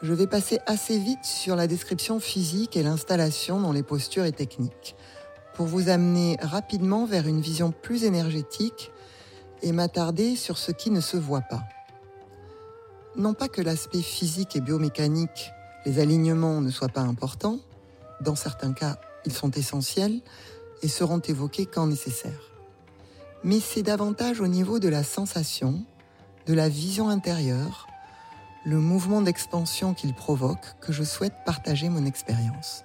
je vais passer assez vite sur la description physique et l'installation dans les postures et techniques, pour vous amener rapidement vers une vision plus énergétique et m'attarder sur ce qui ne se voit pas. Non pas que l'aspect physique et biomécanique, les alignements ne soient pas importants, dans certains cas ils sont essentiels et seront évoqués quand nécessaire. Mais c'est davantage au niveau de la sensation, de la vision intérieure, le mouvement d'expansion qu'il provoque que je souhaite partager mon expérience.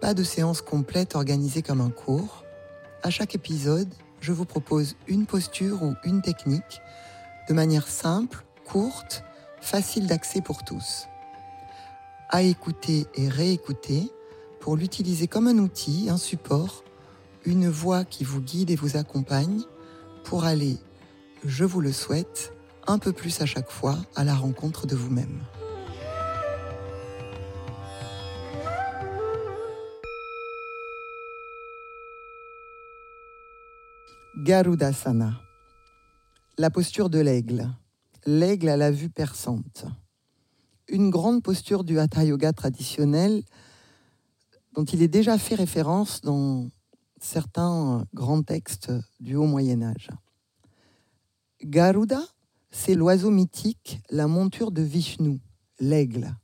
Pas de séance complète organisée comme un cours. À chaque épisode, je vous propose une posture ou une technique de manière simple, courte, facile d'accès pour tous. À écouter et réécouter pour l'utiliser comme un outil, un support, une voix qui vous guide et vous accompagne pour aller, je vous le souhaite, un peu plus à chaque fois à la rencontre de vous-même. Garudasana, la posture de l'aigle, l'aigle à la vue perçante. Une grande posture du Hatha Yoga traditionnel dont il est déjà fait référence dans certains grands textes du Haut Moyen Âge. Garuda c'est l'oiseau mythique, la monture de Vishnu, l'aigle.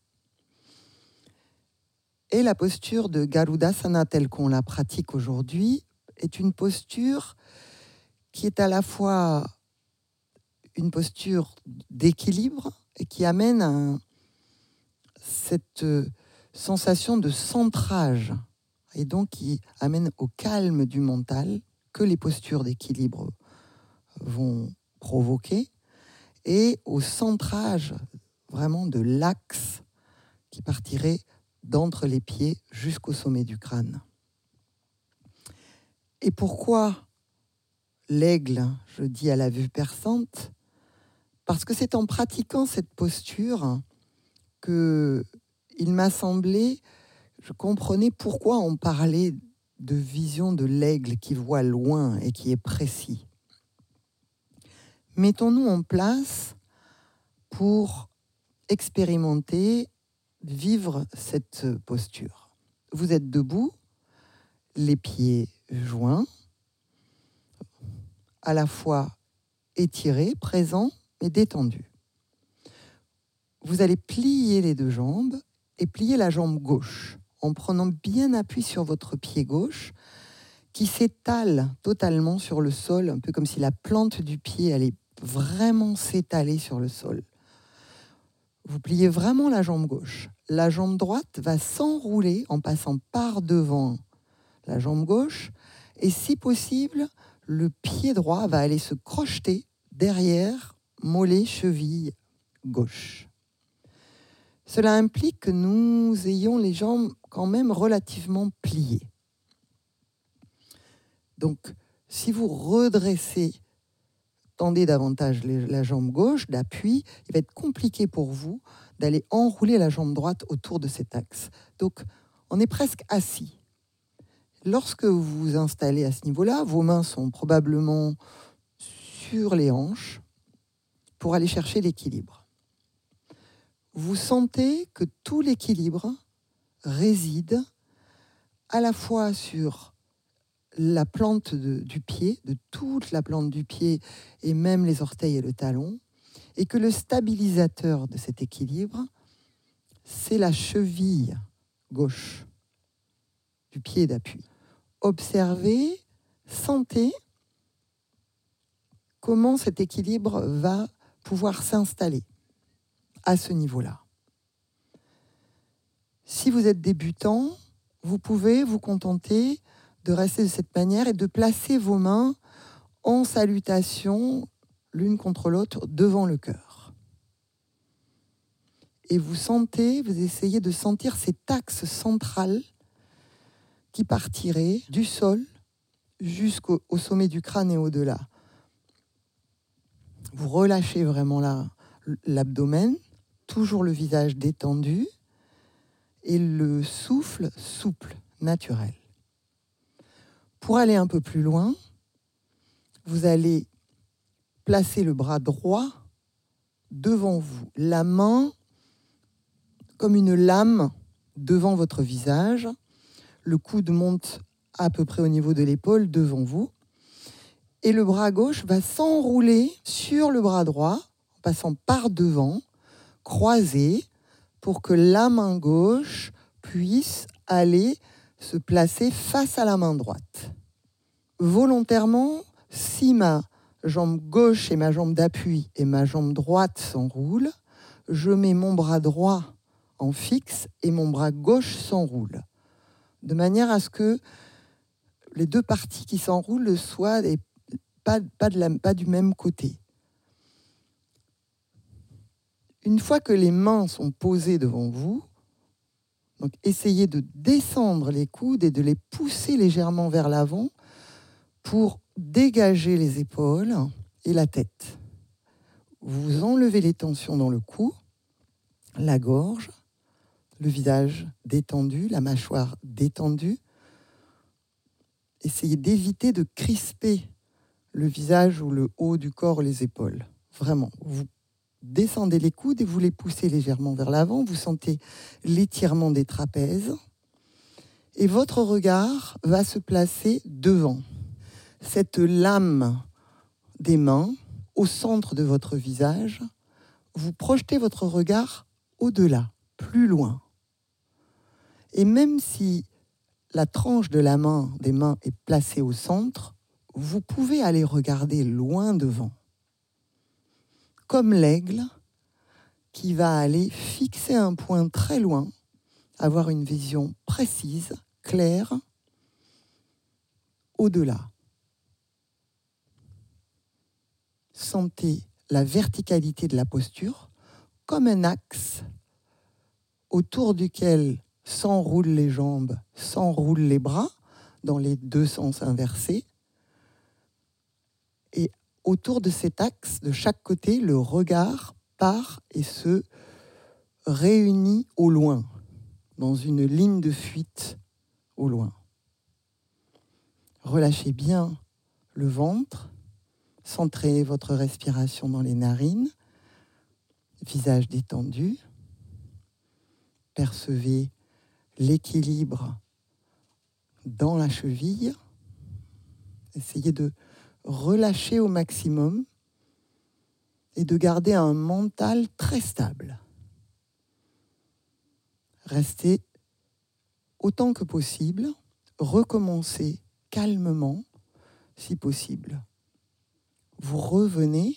Et la posture de Garudasana telle qu'on la pratique aujourd'hui est une posture qui est à la fois une posture d'équilibre et qui amène cette sensation de centrage et donc qui amène au calme du mental que les postures d'équilibre vont provoquer et au centrage vraiment de l'axe qui partirait d'entre les pieds jusqu'au sommet du crâne. Et pourquoi l'aigle, je dis à la vue perçante Parce que c'est en pratiquant cette posture que il m'a semblé, je comprenais pourquoi on parlait de vision de l'aigle qui voit loin et qui est précis mettons-nous en place pour expérimenter, vivre cette posture. Vous êtes debout, les pieds joints, à la fois étirés, présents, mais détendus. Vous allez plier les deux jambes et plier la jambe gauche en prenant bien appui sur votre pied gauche qui s'étale totalement sur le sol, un peu comme si la plante du pied allait vraiment s'étaler sur le sol. Vous pliez vraiment la jambe gauche. La jambe droite va s'enrouler en passant par devant la jambe gauche. Et si possible, le pied droit va aller se crocheter derrière mollet, cheville gauche. Cela implique que nous ayons les jambes quand même relativement pliées. Donc, si vous redressez davantage la jambe gauche d'appui, il va être compliqué pour vous d'aller enrouler la jambe droite autour de cet axe. Donc, on est presque assis. Lorsque vous vous installez à ce niveau-là, vos mains sont probablement sur les hanches pour aller chercher l'équilibre. Vous sentez que tout l'équilibre réside à la fois sur la plante du pied, de toute la plante du pied et même les orteils et le talon, et que le stabilisateur de cet équilibre, c'est la cheville gauche du pied d'appui. Observez, sentez comment cet équilibre va pouvoir s'installer à ce niveau-là. Si vous êtes débutant, vous pouvez vous contenter de rester de cette manière et de placer vos mains en salutation l'une contre l'autre devant le cœur. et vous sentez, vous essayez de sentir cet axe central qui partirait du sol jusqu'au sommet du crâne et au-delà. Vous relâchez vraiment l'abdomen, toujours le visage détendu et le souffle souple, naturel. Pour aller un peu plus loin, vous allez placer le bras droit devant vous, la main comme une lame devant votre visage, le coude monte à peu près au niveau de l'épaule devant vous, et le bras gauche va s'enrouler sur le bras droit en passant par devant, croisé, pour que la main gauche puisse aller se placer face à la main droite. Volontairement, si ma jambe gauche et ma jambe d'appui et ma jambe droite s'enroulent, je mets mon bras droit en fixe et mon bras gauche s'enroule. De manière à ce que les deux parties qui s'enroulent soient pas, du même côté. Une fois que les mains sont posées devant vous, donc essayez de descendre les coudes et de les pousser légèrement vers l'avant pour dégager les épaules et la tête. Vous enlevez les tensions dans le cou, la gorge, le visage détendu, la mâchoire détendue. Essayez d'éviter de crisper le visage ou le haut du corps, les épaules. Vraiment, descendez les coudes et vous les poussez légèrement vers l'avant. Vous sentez l'étirement des trapèzes. Et votre regard va se placer devant cette lame des mains au centre de votre visage, vous projetez votre regard au-delà, plus loin. Et même si la tranche de la main des mains est placée au centre, vous pouvez aller regarder loin devant, comme l'aigle qui va aller fixer un point très loin, avoir une vision précise, claire, au-delà. sentez la verticalité de la posture comme un axe autour duquel s'enroulent les jambes, s'enroulent les bras dans les deux sens inversés. Autour de cet axe, de chaque côté, le regard part et se réunit au loin, dans une ligne de fuite au loin. Relâchez bien le ventre, Centrez votre respiration dans les narines, visage détendu. Percevez l'équilibre dans la cheville. Essayez de relâcher au maximum et de garder un mental très stable. Restez autant que possible, recommencez calmement si possible vous revenez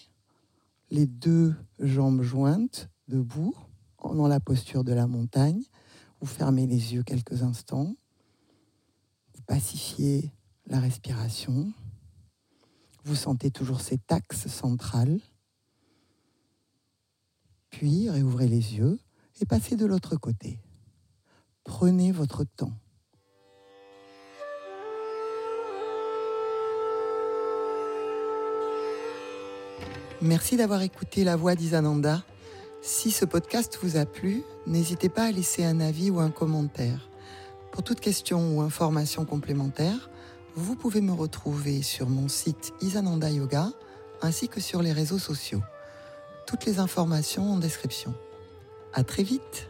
les deux jambes jointes, debout, dans la posture de la montagne. Vous fermez les yeux quelques instants. Vous pacifiez la respiration. Vous sentez toujours cet axe central. Puis réouvrez les yeux et passez de l'autre côté. Prenez votre temps. Merci d'avoir écouté La Voix d'Isananda. Si ce podcast vous a plu, n'hésitez pas à laisser un avis ou un commentaire. Pour toute question ou information complémentaire, vous pouvez me retrouver sur mon site Isananda Yoga ainsi que sur les réseaux sociaux. Toutes les informations en description. À très vite!